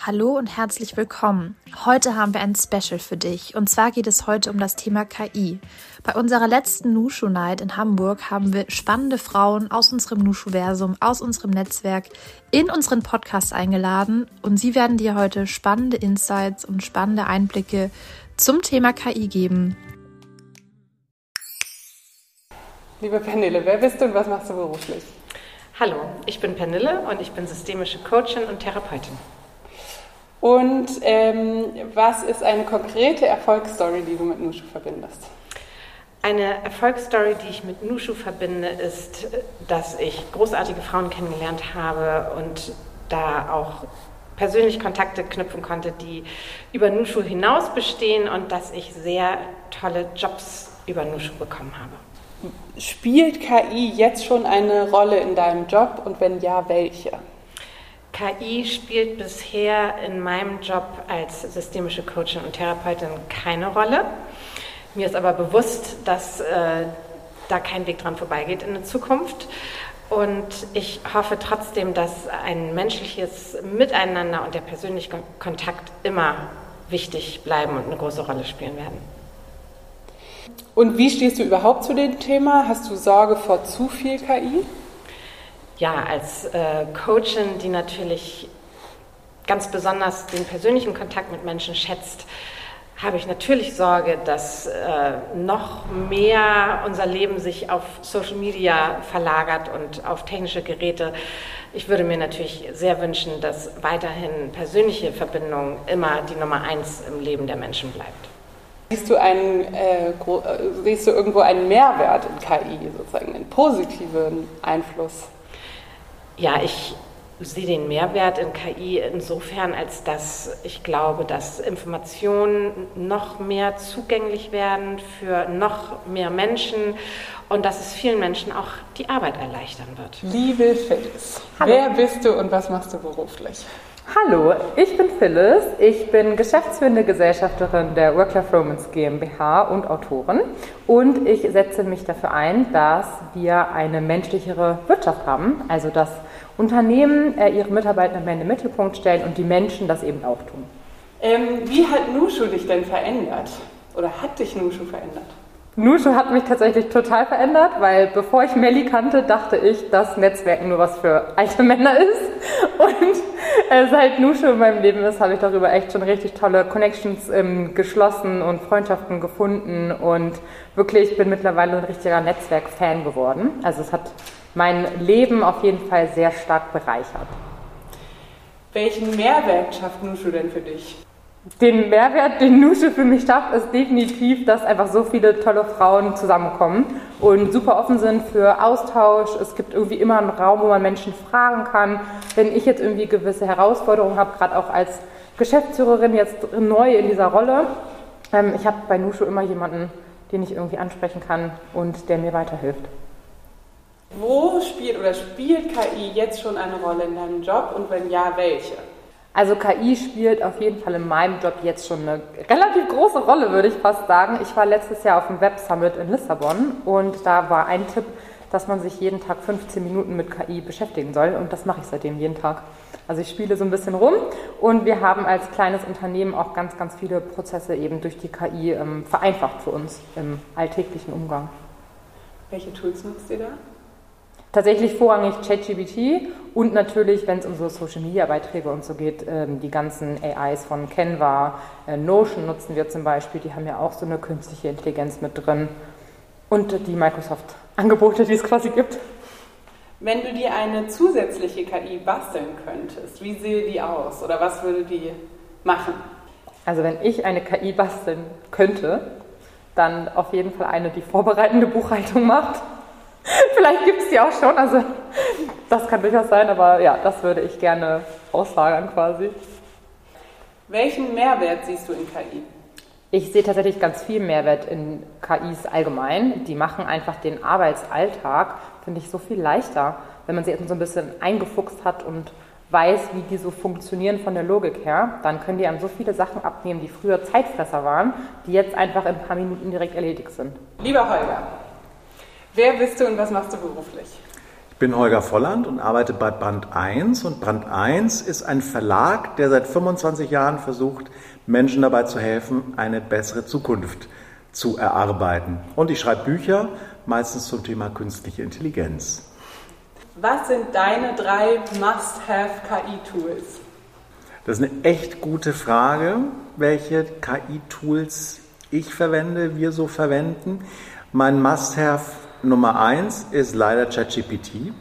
Hallo und herzlich willkommen. Heute haben wir ein Special für dich und zwar geht es heute um das Thema KI. Bei unserer letzten Nushu Night in Hamburg haben wir spannende Frauen aus unserem Nushu-Versum, aus unserem Netzwerk in unseren Podcast eingeladen und sie werden dir heute spannende Insights und spannende Einblicke zum Thema KI geben. Liebe Pernille, wer bist du und was machst du beruflich? Hallo, ich bin Pernille und ich bin systemische Coachin und Therapeutin. Und ähm, was ist eine konkrete Erfolgsstory, die du mit Nushu verbindest? Eine Erfolgsstory, die ich mit Nushu verbinde, ist, dass ich großartige Frauen kennengelernt habe und da auch persönlich Kontakte knüpfen konnte, die über Nushu hinaus bestehen und dass ich sehr tolle Jobs über Nushu bekommen habe. Spielt KI jetzt schon eine Rolle in deinem Job und wenn ja, welche? KI spielt bisher in meinem Job als systemische Coachin und Therapeutin keine Rolle. Mir ist aber bewusst, dass äh, da kein Weg dran vorbeigeht in der Zukunft. Und ich hoffe trotzdem, dass ein menschliches Miteinander und der persönliche Kontakt immer wichtig bleiben und eine große Rolle spielen werden. Und wie stehst du überhaupt zu dem Thema? Hast du Sorge vor zu viel KI? Ja, als äh, Coachin, die natürlich ganz besonders den persönlichen Kontakt mit Menschen schätzt, habe ich natürlich Sorge, dass äh, noch mehr unser Leben sich auf Social Media verlagert und auf technische Geräte. Ich würde mir natürlich sehr wünschen, dass weiterhin persönliche Verbindung immer die Nummer eins im Leben der Menschen bleibt. Siehst du, einen, äh, äh siehst du irgendwo einen Mehrwert in KI, sozusagen einen positiven Einfluss? Ja, ich sehe den Mehrwert in KI insofern, als dass ich glaube, dass Informationen noch mehr zugänglich werden für noch mehr Menschen und dass es vielen Menschen auch die Arbeit erleichtern wird. Liebe Phyllis, wer bist du und was machst du beruflich? Hallo, ich bin Phyllis. Ich bin geschäftsführende Gesellschafterin der Work-Life Romance GmbH und Autorin. Und ich setze mich dafür ein, dass wir eine menschlichere Wirtschaft haben. Also, dass Unternehmen äh, ihre Mitarbeiter mehr in den Mittelpunkt stellen und die Menschen das eben auch tun. Ähm, wie hat Nushu dich denn verändert? Oder hat dich Nushu verändert? Nushu hat mich tatsächlich total verändert, weil bevor ich Melli kannte, dachte ich, dass Netzwerken nur was für alte Männer ist. Und äh, seit Nushu in meinem Leben ist, habe ich darüber echt schon richtig tolle Connections ähm, geschlossen und Freundschaften gefunden und wirklich bin mittlerweile ein richtiger Netzwerk-Fan geworden. Also es hat mein Leben auf jeden Fall sehr stark bereichert. Welchen Mehrwert schafft Nushu denn für dich? Den Mehrwert, den Nusche für mich schafft, ist definitiv, dass einfach so viele tolle Frauen zusammenkommen und super offen sind für Austausch. Es gibt irgendwie immer einen Raum, wo man Menschen fragen kann. Wenn ich jetzt irgendwie gewisse Herausforderungen habe, gerade auch als Geschäftsführerin jetzt neu in dieser Rolle, ähm, ich habe bei Nushu immer jemanden, den ich irgendwie ansprechen kann und der mir weiterhilft. Wo spielt oder spielt KI jetzt schon eine Rolle in deinem Job und wenn ja, welche? Also KI spielt auf jeden Fall in meinem Job jetzt schon eine relativ große Rolle, würde ich fast sagen. Ich war letztes Jahr auf dem Web Summit in Lissabon und da war ein Tipp, dass man sich jeden Tag 15 Minuten mit KI beschäftigen soll und das mache ich seitdem jeden Tag. Also ich spiele so ein bisschen rum und wir haben als kleines Unternehmen auch ganz, ganz viele Prozesse eben durch die KI ähm, vereinfacht für uns im alltäglichen Umgang. Welche Tools nutzt ihr da? Tatsächlich vorrangig ChatGPT und natürlich, wenn es um so Social Media Beiträge und so geht, ähm, die ganzen AIs von Canva, äh, Notion nutzen wir zum Beispiel, die haben ja auch so eine künstliche Intelligenz mit drin und die Microsoft-Angebote, die es quasi gibt. Wenn du dir eine zusätzliche KI basteln könntest, wie sehe die aus oder was würde die machen? Also wenn ich eine KI basteln könnte, dann auf jeden Fall eine, die vorbereitende Buchhaltung macht Vielleicht gibt es die auch schon, also das kann durchaus sein, aber ja, das würde ich gerne auslagern quasi. Welchen Mehrwert siehst du in KI? Ich sehe tatsächlich ganz viel Mehrwert in KIs allgemein. Die machen einfach den Arbeitsalltag, finde ich, so viel leichter, wenn man sie jetzt so ein bisschen eingefuchst hat und weiß, wie die so funktionieren von der Logik her, dann können die einem so viele Sachen abnehmen, die früher Zeitfresser waren, die jetzt einfach in ein paar Minuten direkt erledigt sind. Lieber Holger, Wer bist du und was machst du beruflich? Ich bin Holger Volland und arbeite bei Brand 1 und Brand 1 ist ein Verlag, der seit 25 Jahren versucht, Menschen dabei zu helfen, eine bessere Zukunft zu erarbeiten. Und ich schreibe Bücher, meistens zum Thema künstliche Intelligenz. Was sind deine drei Must-Have KI-Tools? Das ist eine echt gute Frage, welche KI-Tools ich verwende, wir so verwenden. Mein Must-Have Nummer eins ist leider ChatGPT.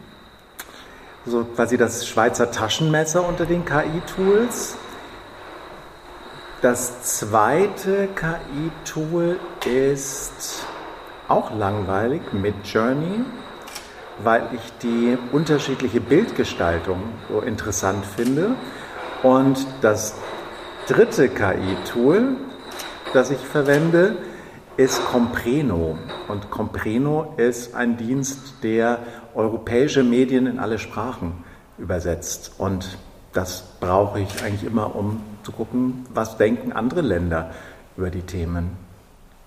So quasi das Schweizer Taschenmesser unter den KI-Tools. Das zweite KI-Tool ist auch langweilig mit Journey, weil ich die unterschiedliche Bildgestaltung so interessant finde. Und das dritte KI-Tool, das ich verwende, ist Compreno. Und Compreno ist ein Dienst, der europäische Medien in alle Sprachen übersetzt. Und das brauche ich eigentlich immer, um zu gucken, was denken andere Länder über die Themen.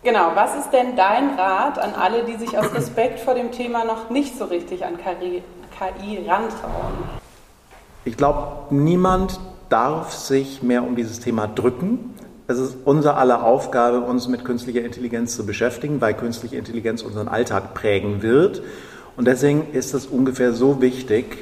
Genau, was ist denn dein Rat an alle, die sich aus Respekt vor dem Thema noch nicht so richtig an KI, KI rantrauen? Ich glaube, niemand darf sich mehr um dieses Thema drücken. Es ist unser aller Aufgabe, uns mit künstlicher Intelligenz zu beschäftigen, weil künstliche Intelligenz unseren Alltag prägen wird. Und deswegen ist es ungefähr so wichtig,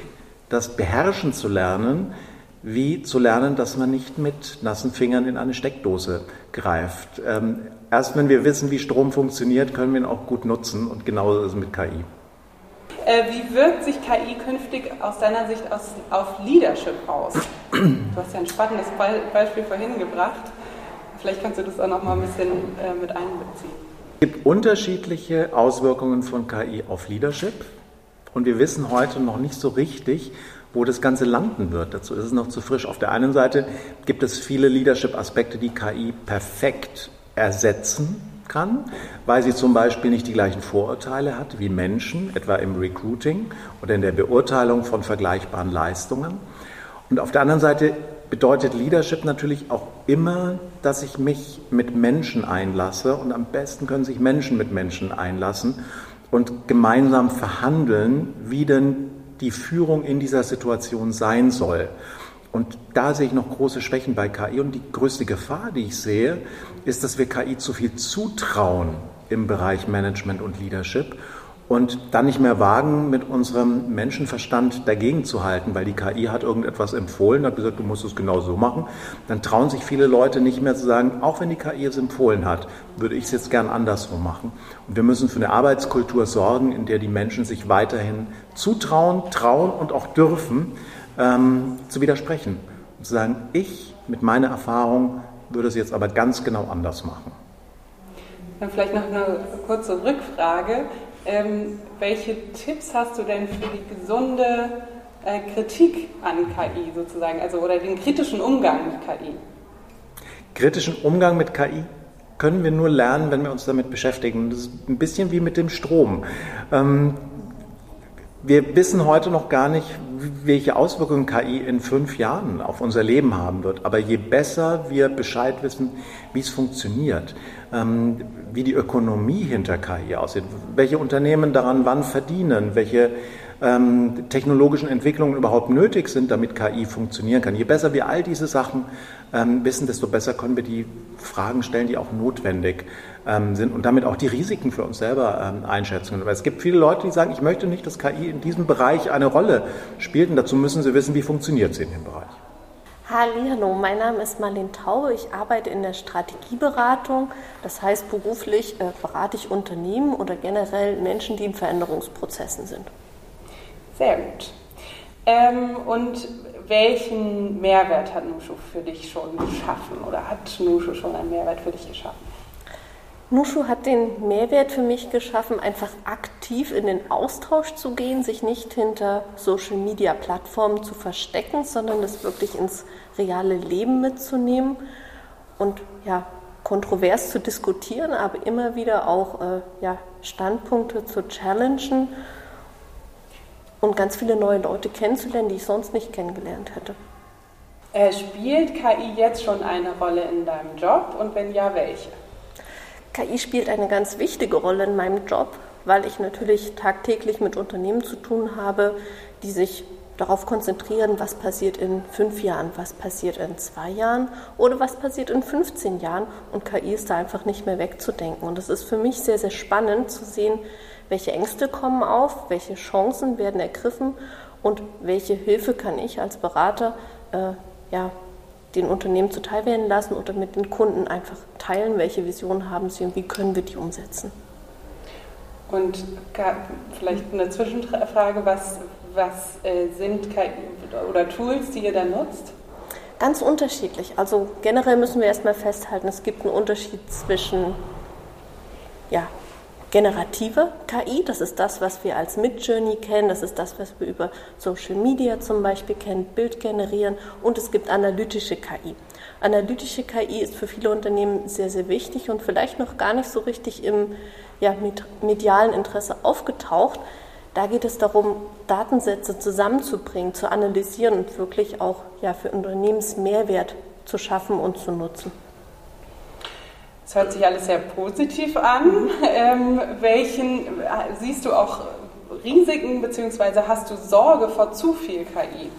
das beherrschen zu lernen, wie zu lernen, dass man nicht mit nassen Fingern in eine Steckdose greift. Ähm, erst wenn wir wissen, wie Strom funktioniert, können wir ihn auch gut nutzen und genauso ist es mit KI. Äh, wie wirkt sich KI künftig aus deiner Sicht auf Leadership aus? Du hast ja ein spannendes Beispiel vorhin gebracht. Vielleicht kannst du das auch noch mal ein bisschen äh, mit einbeziehen. Es gibt unterschiedliche Auswirkungen von KI auf Leadership und wir wissen heute noch nicht so richtig, wo das Ganze landen wird. Dazu ist es noch zu frisch. Auf der einen Seite gibt es viele Leadership-Aspekte, die KI perfekt ersetzen kann, weil sie zum Beispiel nicht die gleichen Vorurteile hat wie Menschen, etwa im Recruiting oder in der Beurteilung von vergleichbaren Leistungen. Und auf der anderen Seite bedeutet Leadership natürlich auch immer, dass ich mich mit Menschen einlasse und am besten können sich Menschen mit Menschen einlassen und gemeinsam verhandeln, wie denn die Führung in dieser Situation sein soll. Und da sehe ich noch große Schwächen bei KI. Und die größte Gefahr, die ich sehe, ist, dass wir KI zu viel zutrauen im Bereich Management und Leadership und dann nicht mehr wagen, mit unserem Menschenverstand dagegen zu halten, weil die KI hat irgendetwas empfohlen, hat gesagt, du musst es genau so machen. Dann trauen sich viele Leute nicht mehr zu sagen, auch wenn die KI es empfohlen hat, würde ich es jetzt gern anderswo machen. Und wir müssen für eine Arbeitskultur sorgen, in der die Menschen sich weiterhin zutrauen, trauen und auch dürfen, ähm, zu widersprechen. Und zu sagen, ich mit meiner Erfahrung würde es jetzt aber ganz genau anders machen. Dann vielleicht noch eine kurze Rückfrage. Ähm, welche Tipps hast du denn für die gesunde äh, Kritik an KI sozusagen, also oder den kritischen Umgang mit KI? Kritischen Umgang mit KI können wir nur lernen, wenn wir uns damit beschäftigen. Das ist ein bisschen wie mit dem Strom. Ähm, wir wissen heute noch gar nicht, welche Auswirkungen KI in fünf Jahren auf unser Leben haben wird. Aber je besser wir Bescheid wissen, wie es funktioniert, ähm, wie die Ökonomie hinter KI aussieht, welche Unternehmen daran wann verdienen, welche ähm, technologischen Entwicklungen überhaupt nötig sind, damit KI funktionieren kann. Je besser wir all diese Sachen ähm, wissen, desto besser können wir die Fragen stellen, die auch notwendig ähm, sind und damit auch die Risiken für uns selber ähm, einschätzen. Weil es gibt viele Leute, die sagen, ich möchte nicht, dass KI in diesem Bereich eine Rolle spielt und dazu müssen sie wissen, wie funktioniert sie in dem Bereich. Hallo, mein Name ist Marlene Taube. Ich arbeite in der Strategieberatung. Das heißt, beruflich äh, berate ich Unternehmen oder generell Menschen, die in Veränderungsprozessen sind. Sehr gut. Ähm, und welchen Mehrwert hat Nushu für dich schon geschaffen oder hat Nushu schon einen Mehrwert für dich geschaffen? Nushu hat den Mehrwert für mich geschaffen, einfach aktiv in den Austausch zu gehen, sich nicht hinter Social-Media-Plattformen zu verstecken, sondern das wirklich ins reale Leben mitzunehmen und ja, kontrovers zu diskutieren, aber immer wieder auch äh, ja, Standpunkte zu challengen und ganz viele neue Leute kennenzulernen, die ich sonst nicht kennengelernt hätte. Äh, spielt KI jetzt schon eine Rolle in deinem Job und wenn ja, welche? KI spielt eine ganz wichtige Rolle in meinem Job, weil ich natürlich tagtäglich mit Unternehmen zu tun habe, die sich darauf konzentrieren, was passiert in fünf Jahren, was passiert in zwei Jahren oder was passiert in 15 Jahren. Und KI ist da einfach nicht mehr wegzudenken. Und es ist für mich sehr, sehr spannend zu sehen, welche Ängste kommen auf, welche Chancen werden ergriffen und welche Hilfe kann ich als Berater äh, ja, den Unternehmen zuteil werden lassen oder mit den Kunden einfach teilen, welche Visionen haben sie und wie können wir die umsetzen. Und vielleicht eine Zwischenfrage, was, was äh, sind KI oder Tools, die ihr da nutzt? Ganz unterschiedlich. Also generell müssen wir erstmal festhalten, es gibt einen Unterschied zwischen ja, generative KI, das ist das, was wir als Midjourney kennen, das ist das, was wir über Social Media zum Beispiel kennen, Bild generieren und es gibt analytische KI. Analytische KI ist für viele Unternehmen sehr, sehr wichtig und vielleicht noch gar nicht so richtig im ja, medialen Interesse aufgetaucht. Da geht es darum, Datensätze zusammenzubringen, zu analysieren und wirklich auch ja, für Unternehmensmehrwert zu schaffen und zu nutzen. Es hört sich alles sehr positiv an. Ähm, welchen siehst du auch Risiken bzw. hast du Sorge vor zu viel KI?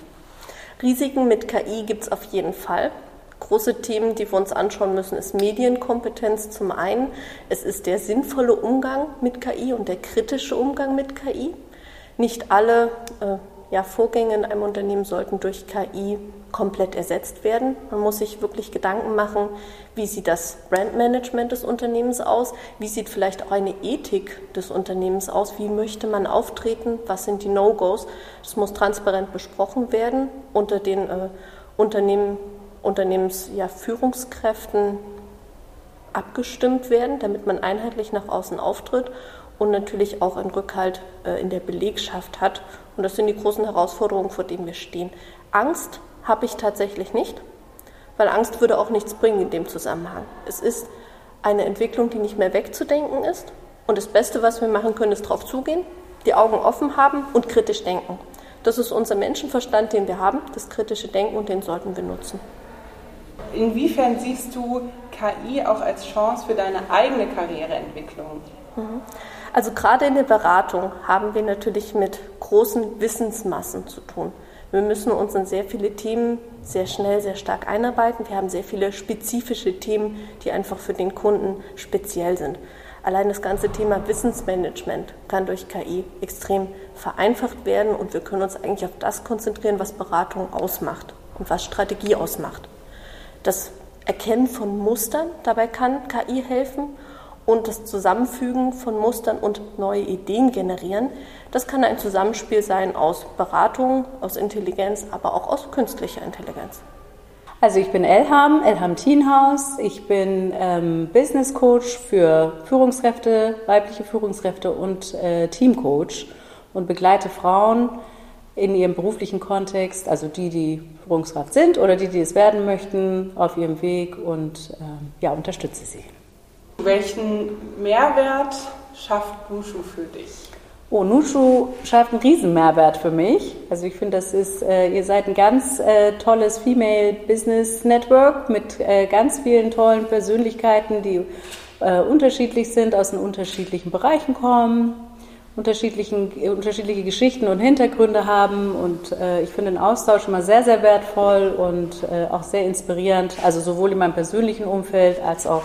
Risiken mit KI gibt es auf jeden Fall. Große Themen, die wir uns anschauen müssen, ist Medienkompetenz zum einen. Es ist der sinnvolle Umgang mit KI und der kritische Umgang mit KI. Nicht alle äh, ja, Vorgänge in einem Unternehmen sollten durch KI komplett ersetzt werden. Man muss sich wirklich Gedanken machen, wie sieht das Brandmanagement des Unternehmens aus, wie sieht vielleicht auch eine Ethik des Unternehmens aus, wie möchte man auftreten, was sind die No-Gos. Das muss transparent besprochen werden unter den äh, Unternehmen, Unternehmensführungskräften ja, abgestimmt werden, damit man einheitlich nach außen auftritt und natürlich auch einen Rückhalt äh, in der Belegschaft hat. Und das sind die großen Herausforderungen, vor denen wir stehen. Angst habe ich tatsächlich nicht, weil Angst würde auch nichts bringen in dem Zusammenhang. Es ist eine Entwicklung, die nicht mehr wegzudenken ist. Und das Beste, was wir machen können, ist darauf zugehen, die Augen offen haben und kritisch denken. Das ist unser Menschenverstand, den wir haben, das kritische Denken und den sollten wir nutzen. Inwiefern siehst du KI auch als Chance für deine eigene Karriereentwicklung? Mhm. Also gerade in der Beratung haben wir natürlich mit großen Wissensmassen zu tun. Wir müssen uns in sehr viele Themen sehr schnell, sehr stark einarbeiten. Wir haben sehr viele spezifische Themen, die einfach für den Kunden speziell sind. Allein das ganze Thema Wissensmanagement kann durch KI extrem vereinfacht werden und wir können uns eigentlich auf das konzentrieren, was Beratung ausmacht und was Strategie ausmacht. Das Erkennen von Mustern, dabei kann KI helfen und das Zusammenfügen von Mustern und neue Ideen generieren. Das kann ein Zusammenspiel sein aus Beratung, aus Intelligenz, aber auch aus künstlicher Intelligenz. Also ich bin Elham, Elham Teenhaus. Ich bin ähm, Business Coach für Führungskräfte, weibliche Führungskräfte und äh, Teamcoach und begleite Frauen in ihrem beruflichen Kontext, also die, die Führungskraft sind oder die, die es werden möchten, auf ihrem Weg und äh, ja, unterstütze sie. Welchen Mehrwert schafft Nushu für dich? Oh, Nushu schafft einen riesen Mehrwert für mich. Also ich finde, das ist, äh, ihr seid ein ganz äh, tolles Female Business Network mit äh, ganz vielen tollen Persönlichkeiten, die äh, unterschiedlich sind, aus den unterschiedlichen Bereichen kommen, unterschiedlichen, unterschiedliche Geschichten und Hintergründe haben. Und äh, ich finde den Austausch immer sehr, sehr wertvoll und äh, auch sehr inspirierend. Also sowohl in meinem persönlichen Umfeld als auch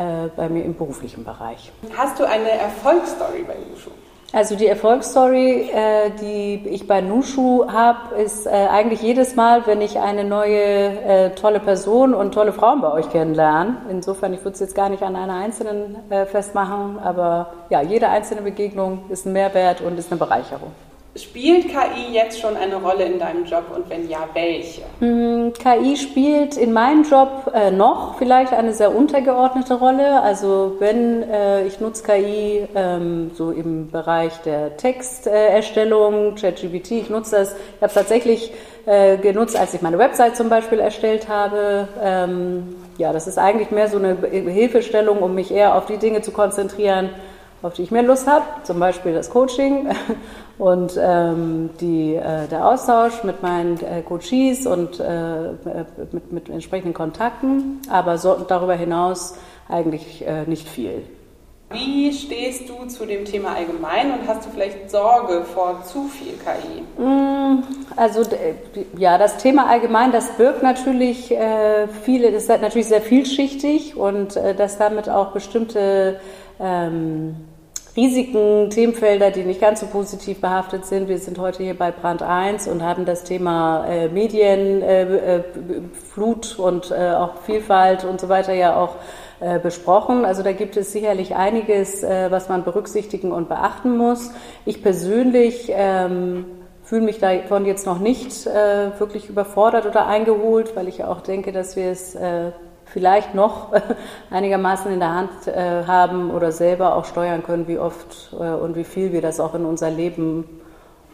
äh, bei mir im beruflichen Bereich. Hast du eine Erfolgsstory bei Nushu? Also die Erfolgsstory, äh, die ich bei Nushu habe, ist äh, eigentlich jedes Mal, wenn ich eine neue tolle Person und tolle Frauen bei euch kennenlerne. Insofern, ich würde es jetzt gar nicht an einer einzelnen festmachen, aber ja, jede einzelne Begegnung ist ein Mehrwert und ist eine Bereicherung. Spielt KI jetzt schon eine Rolle in deinem Job und wenn ja, welche? Mm, KI spielt in meinem Job äh, noch vielleicht eine sehr untergeordnete Rolle. Also wenn äh, ich nutze KI ähm, so im Bereich der Texterstellung, äh, ChatGPT, ich nutze das, ich habe es tatsächlich äh, genutzt, als ich meine Website zum Beispiel erstellt habe. Ähm, ja, das ist eigentlich mehr so eine Hilfestellung, um mich eher auf die Dinge zu konzentrieren, auf die ich mehr Lust habe, zum Beispiel das Coaching und ähm, die, äh, der Austausch mit meinen äh, Coaches und äh, mit, mit, entsprechenden Kontakten, aber so, darüber hinaus eigentlich äh, nicht viel. Wie stehst du zu dem Thema allgemein und hast du vielleicht Sorge vor zu viel KI? Mm, also ja, das Thema allgemein, das birgt natürlich äh, viele, das ist natürlich sehr vielschichtig und äh, dass damit auch bestimmte ähm, Risiken, Themenfelder, die nicht ganz so positiv behaftet sind. Wir sind heute hier bei Brand 1 und haben das Thema äh, Medien, äh, äh, und äh, auch Vielfalt und so weiter ja auch äh, besprochen. Also da gibt es sicherlich einiges, äh, was man berücksichtigen und beachten muss. Ich persönlich ähm, fühle mich davon jetzt noch nicht wirklich überfordert oder eingeholt, weil ich auch denke, dass wir es vielleicht noch einigermaßen in der Hand äh, haben oder selber auch steuern können, wie oft äh, und wie viel wir das auch in unser Leben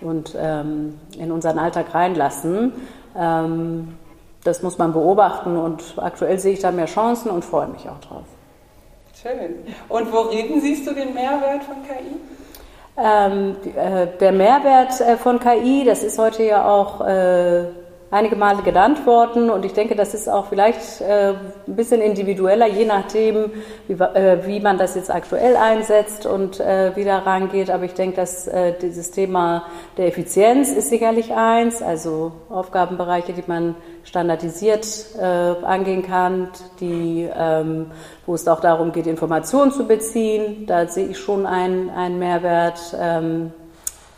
und ähm, in unseren Alltag reinlassen. Ähm, das muss man beobachten und aktuell sehe ich da mehr Chancen und freue mich auch drauf. Schön. Und worin siehst du den Mehrwert von KI? Ähm, äh, der Mehrwert von KI, das ist heute ja auch einige Male genannt worden und ich denke, das ist auch vielleicht äh, ein bisschen individueller, je nachdem, wie, äh, wie man das jetzt aktuell einsetzt und äh, wie da rangeht. Aber ich denke, dass äh, dieses Thema der Effizienz ist sicherlich eins, also Aufgabenbereiche, die man standardisiert äh, angehen kann, die, ähm, wo es auch darum geht, Informationen zu beziehen. Da sehe ich schon einen, einen Mehrwert. Ähm,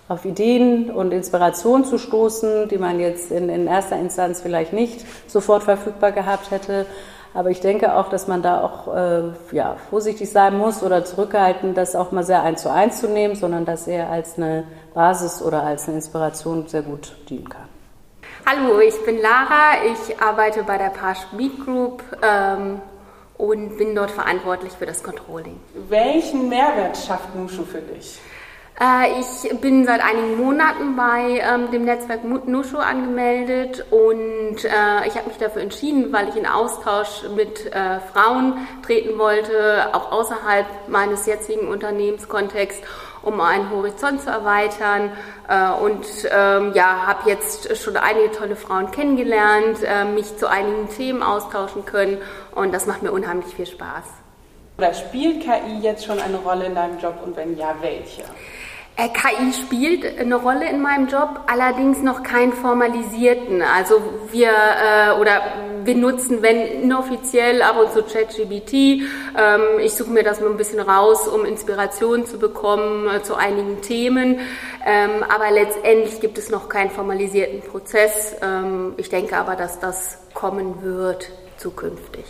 auf Ideen und Inspiration zu stoßen, die man jetzt in, in erster Instanz vielleicht nicht sofort verfügbar gehabt hätte. Aber ich denke auch, dass man da auch äh, ja, vorsichtig sein muss oder zurückhalten, das auch mal sehr eins zu eins zu nehmen, sondern dass er als eine Basis oder als eine Inspiration sehr gut dienen kann. Hallo, ich bin Lara, ich arbeite bei der Pasch Meet Group ähm, und bin dort verantwortlich für das Controlling. Welchen Mehrwert schafft Nushu für dich? Äh, ich bin seit einigen Monaten bei ähm, dem Netzwerk Nushu angemeldet und äh, ich habe mich dafür entschieden, weil ich in Austausch mit äh, Frauen treten wollte, auch außerhalb meines jetzigen Unternehmenskontexts, um einen Horizont zu erweitern. Äh, und ähm, ja, habe jetzt schon einige tolle Frauen kennengelernt, äh, mich zu einigen Themen austauschen können und das macht mir unheimlich viel Spaß. Oder spielt KI jetzt schon eine Rolle in deinem Job und wenn ja, welche? Äh, KI spielt eine Rolle in meinem Job, allerdings noch keinen formalisierten. Also wir äh, oder wir nutzen, wenn inoffiziell, ab und zu ChatGBT. Ähm, ich suche mir das nur ein bisschen raus, um Inspiration zu bekommen äh, zu einigen Themen. Ähm, aber letztendlich gibt es noch keinen formalisierten Prozess. Ähm, ich denke aber, dass das kommen wird zukünftig.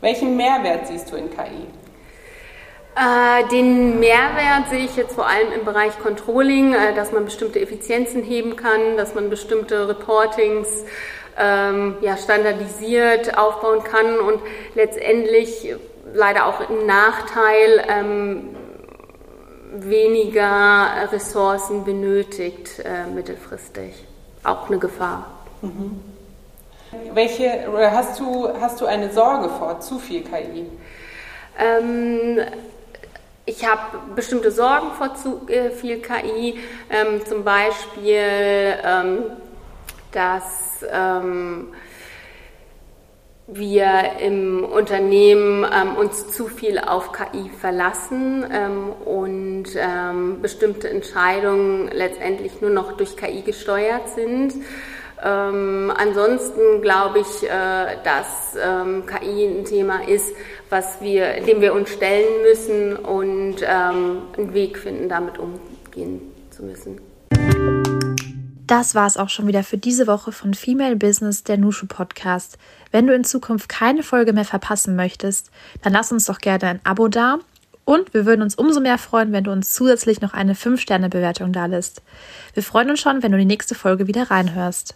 Welchen Mehrwert siehst du in KI? Äh, den Mehrwert sehe ich jetzt vor allem im Bereich Controlling, äh, dass man bestimmte Effizienzen heben kann, dass man bestimmte Reportings ähm, ja, standardisiert aufbauen kann und letztendlich leider auch im Nachteil ähm, weniger Ressourcen benötigt äh, mittelfristig. Auch eine Gefahr. Mhm. Welche hast du, hast du eine Sorge vor zu viel KI? Ähm, ich habe bestimmte Sorgen vor zu äh, viel KI, ähm, zum Beispiel, ähm, dass ähm, wir im Unternehmen ähm, uns zu viel auf KI verlassen ähm, und ähm, bestimmte Entscheidungen letztendlich nur noch durch KI gesteuert sind. Ähm, ansonsten glaube ich, äh, dass ähm, KI ein Thema ist, was wir, dem wir uns stellen müssen und ähm, einen Weg finden, damit umgehen zu müssen. Das war es auch schon wieder für diese Woche von Female Business, der Nushu Podcast. Wenn du in Zukunft keine Folge mehr verpassen möchtest, dann lass uns doch gerne ein Abo da. Und wir würden uns umso mehr freuen, wenn du uns zusätzlich noch eine 5-Sterne-Bewertung da lässt. Wir freuen uns schon, wenn du die nächste Folge wieder reinhörst.